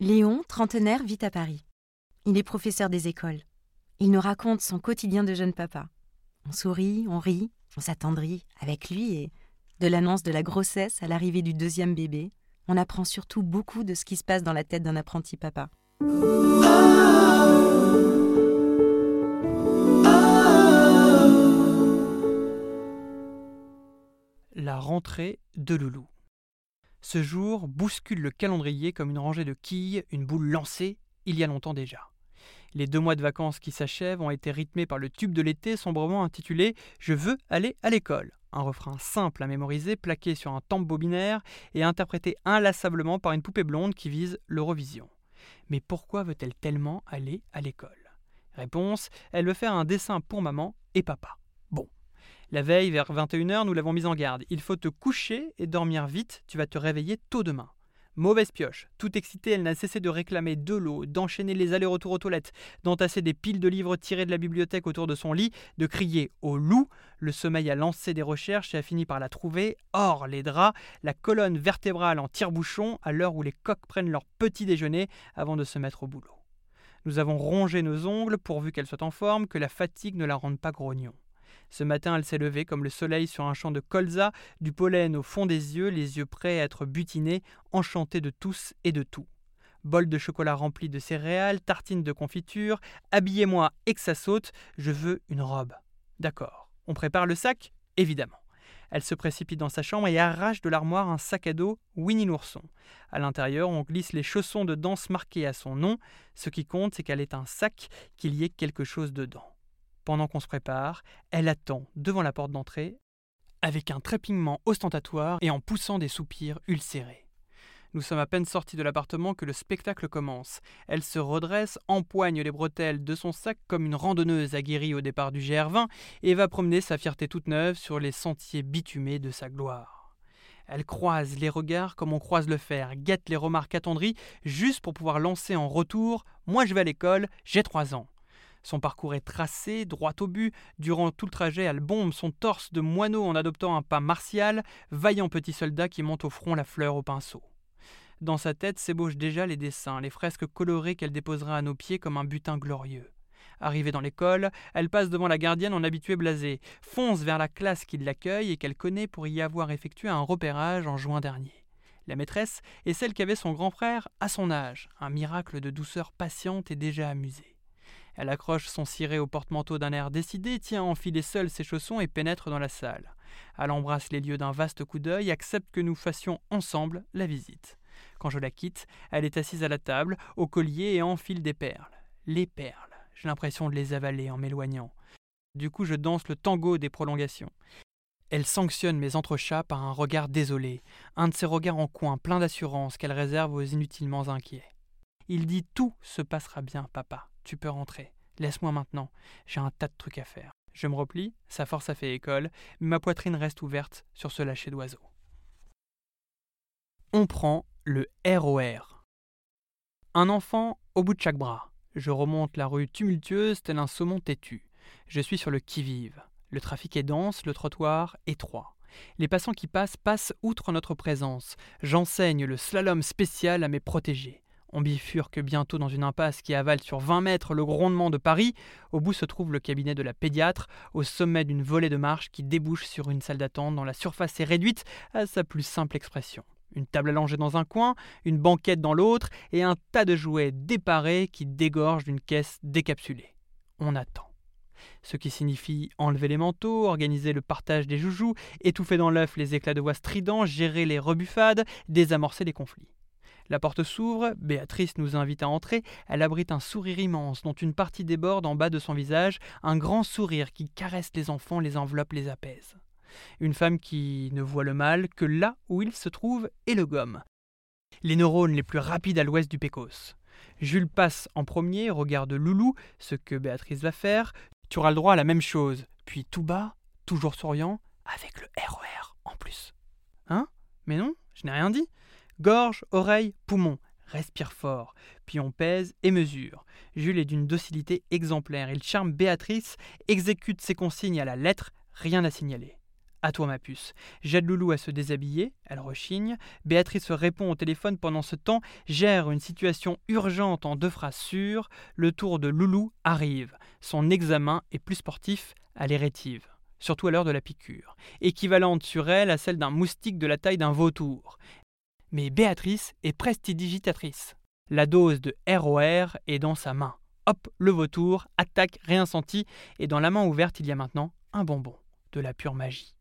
Léon, trentenaire, vit à Paris. Il est professeur des écoles. Il nous raconte son quotidien de jeune papa. On sourit, on rit, on s'attendrit avec lui et, de l'annonce de la grossesse à l'arrivée du deuxième bébé, on apprend surtout beaucoup de ce qui se passe dans la tête d'un apprenti papa. La rentrée de Loulou. Ce jour bouscule le calendrier comme une rangée de quilles, une boule lancée, il y a longtemps déjà. Les deux mois de vacances qui s'achèvent ont été rythmés par le tube de l'été sombrement intitulé Je veux aller à l'école. Un refrain simple à mémoriser, plaqué sur un tambour binaire et interprété inlassablement par une poupée blonde qui vise l'Eurovision. Mais pourquoi veut-elle tellement aller à l'école? Réponse Elle veut faire un dessin pour maman et papa. La veille, vers 21h, nous l'avons mise en garde. Il faut te coucher et dormir vite, tu vas te réveiller tôt demain. Mauvaise pioche. Tout excitée, elle n'a cessé de réclamer de l'eau, d'enchaîner les allers-retours aux toilettes, d'entasser des piles de livres tirés de la bibliothèque autour de son lit, de crier au loup. Le sommeil a lancé des recherches et a fini par la trouver. Or, les draps, la colonne vertébrale en tire-bouchon, à l'heure où les coqs prennent leur petit déjeuner avant de se mettre au boulot. Nous avons rongé nos ongles pourvu qu'elle soit en forme, que la fatigue ne la rende pas grognon. Ce matin, elle s'est levée comme le soleil sur un champ de colza, du pollen au fond des yeux, les yeux prêts à être butinés, enchantée de tous et de tout. Bol de chocolat rempli de céréales, tartines de confiture, habillez-moi et que ça saute, je veux une robe. D'accord. On prépare le sac Évidemment. Elle se précipite dans sa chambre et arrache de l'armoire un sac à dos Winnie l'ourson. À l'intérieur, on glisse les chaussons de danse marqués à son nom. Ce qui compte, c'est qu'elle est un sac, qu'il y ait quelque chose dedans. Pendant qu'on se prépare, elle attend devant la porte d'entrée avec un trépignement ostentatoire et en poussant des soupirs ulcérés. Nous sommes à peine sortis de l'appartement que le spectacle commence. Elle se redresse, empoigne les bretelles de son sac comme une randonneuse aguerrie au départ du GR20 et va promener sa fierté toute neuve sur les sentiers bitumés de sa gloire. Elle croise les regards comme on croise le fer, guette les remarques attendries, juste pour pouvoir lancer en retour Moi je vais à l'école, j'ai trois ans. Son parcours est tracé, droit au but. Durant tout le trajet, elle bombe son torse de moineau en adoptant un pas martial, vaillant petit soldat qui monte au front la fleur au pinceau. Dans sa tête s'ébauchent déjà les dessins, les fresques colorées qu'elle déposera à nos pieds comme un butin glorieux. Arrivée dans l'école, elle passe devant la gardienne en habitué blasé, fonce vers la classe qui l'accueille et qu'elle connaît pour y avoir effectué un repérage en juin dernier. La maîtresse est celle qu'avait son grand frère à son âge, un miracle de douceur patiente et déjà amusée. Elle accroche son ciré au porte-manteau d'un air décidé, tient à enfiler seule ses chaussons et pénètre dans la salle. Elle embrasse les lieux d'un vaste coup d'œil, accepte que nous fassions ensemble la visite. Quand je la quitte, elle est assise à la table, au collier et enfile des perles. Les perles. J'ai l'impression de les avaler en m'éloignant. Du coup, je danse le tango des prolongations. Elle sanctionne mes entrechats par un regard désolé, un de ces regards en coin plein d'assurance qu'elle réserve aux inutilement inquiets. Il dit Tout se passera bien, papa tu peux rentrer. Laisse-moi maintenant, j'ai un tas de trucs à faire. Je me replie, sa force a fait école, mais ma poitrine reste ouverte sur ce lâcher d'oiseau. On prend le ROR. Un enfant au bout de chaque bras. Je remonte la rue tumultueuse tel un saumon têtu. Je suis sur le qui-vive. Le trafic est dense, le trottoir étroit. Les passants qui passent passent outre notre présence. J'enseigne le slalom spécial à mes protégés. On bifurque bientôt dans une impasse qui avale sur 20 mètres le grondement de Paris. Au bout se trouve le cabinet de la pédiatre, au sommet d'une volée de marche qui débouche sur une salle d'attente dont la surface est réduite à sa plus simple expression. Une table allongée dans un coin, une banquette dans l'autre, et un tas de jouets déparés qui dégorgent d'une caisse décapsulée. On attend. Ce qui signifie enlever les manteaux, organiser le partage des joujoux, étouffer dans l'œuf les éclats de voix stridents, gérer les rebuffades, désamorcer les conflits. La porte s'ouvre, Béatrice nous invite à entrer, elle abrite un sourire immense dont une partie déborde en bas de son visage, un grand sourire qui caresse les enfants, les enveloppe, les apaise. Une femme qui ne voit le mal que là où il se trouve et le gomme. Les neurones les plus rapides à l'ouest du Pécos. Jules passe en premier, regarde Loulou, ce que Béatrice va faire. Tu auras le droit à la même chose. Puis tout bas, toujours souriant, avec le RER en plus. Hein? Mais non, je n'ai rien dit. Gorge, oreille, poumon. Respire fort, puis on pèse et mesure. Jules est d'une docilité exemplaire. Il charme Béatrice, exécute ses consignes à la lettre, rien à signaler. À toi, ma puce. J'aide Loulou à se déshabiller, elle rechigne. Béatrice répond au téléphone pendant ce temps, gère une situation urgente en deux phrases sûres. Le tour de Loulou arrive. Son examen est plus sportif, rétive surtout à l'heure de la piqûre, équivalente sur elle à celle d'un moustique de la taille d'un vautour mais Béatrice est prestidigitatrice. La dose de ROR est dans sa main. Hop, le vautour, attaque, rien et dans la main ouverte, il y a maintenant un bonbon, de la pure magie.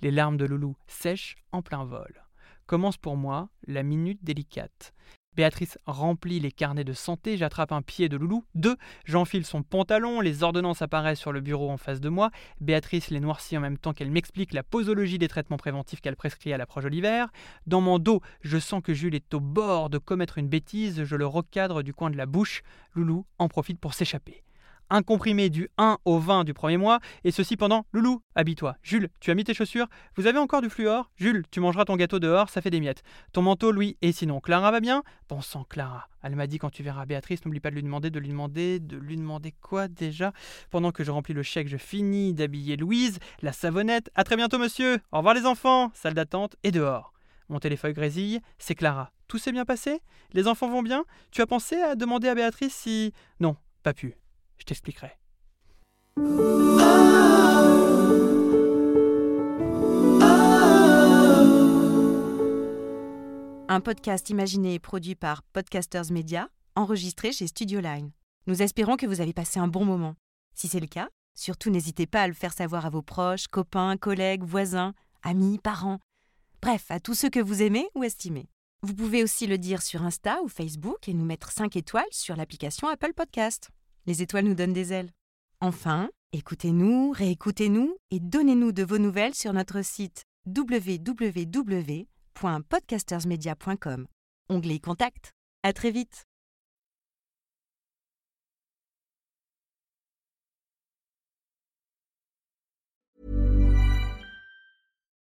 Les larmes de Loulou sèchent en plein vol. Commence pour moi la minute délicate. Béatrice remplit les carnets de santé, j'attrape un pied de Loulou. Deux, j'enfile son pantalon, les ordonnances apparaissent sur le bureau en face de moi. Béatrice les noircit en même temps qu'elle m'explique la posologie des traitements préventifs qu'elle prescrit à l'approche de l'hiver. Dans mon dos, je sens que Jules est au bord de commettre une bêtise, je le recadre du coin de la bouche. Loulou en profite pour s'échapper un comprimé du 1 au 20 du premier mois, et ceci pendant Loulou, habille-toi. Jules, tu as mis tes chaussures Vous avez encore du fluor? Jules, tu mangeras ton gâteau dehors, ça fait des miettes. Ton manteau, Louis, et sinon, Clara va bien? Bon Clara. Elle m'a dit quand tu verras Béatrice, n'oublie pas de lui demander, de lui demander, de lui demander quoi déjà? Pendant que je remplis le chèque, je finis d'habiller Louise, la savonnette. À très bientôt, monsieur Au revoir, les enfants Salle d'attente et dehors. Mon téléphone grésille, c'est Clara. Tout s'est bien passé? Les enfants vont bien? Tu as pensé à demander à Béatrice si. Non, pas pu. Je t'expliquerai. Un podcast imaginé et produit par Podcasters Media, enregistré chez Studio Line. Nous espérons que vous avez passé un bon moment. Si c'est le cas, surtout n'hésitez pas à le faire savoir à vos proches, copains, collègues, voisins, amis, parents, bref, à tous ceux que vous aimez ou estimez. Vous pouvez aussi le dire sur Insta ou Facebook et nous mettre 5 étoiles sur l'application Apple Podcast. Les étoiles nous donnent des ailes. Enfin, écoutez-nous, réécoutez-nous et donnez-nous de vos nouvelles sur notre site www.podcastersmedia.com. Onglet Contact. À très vite.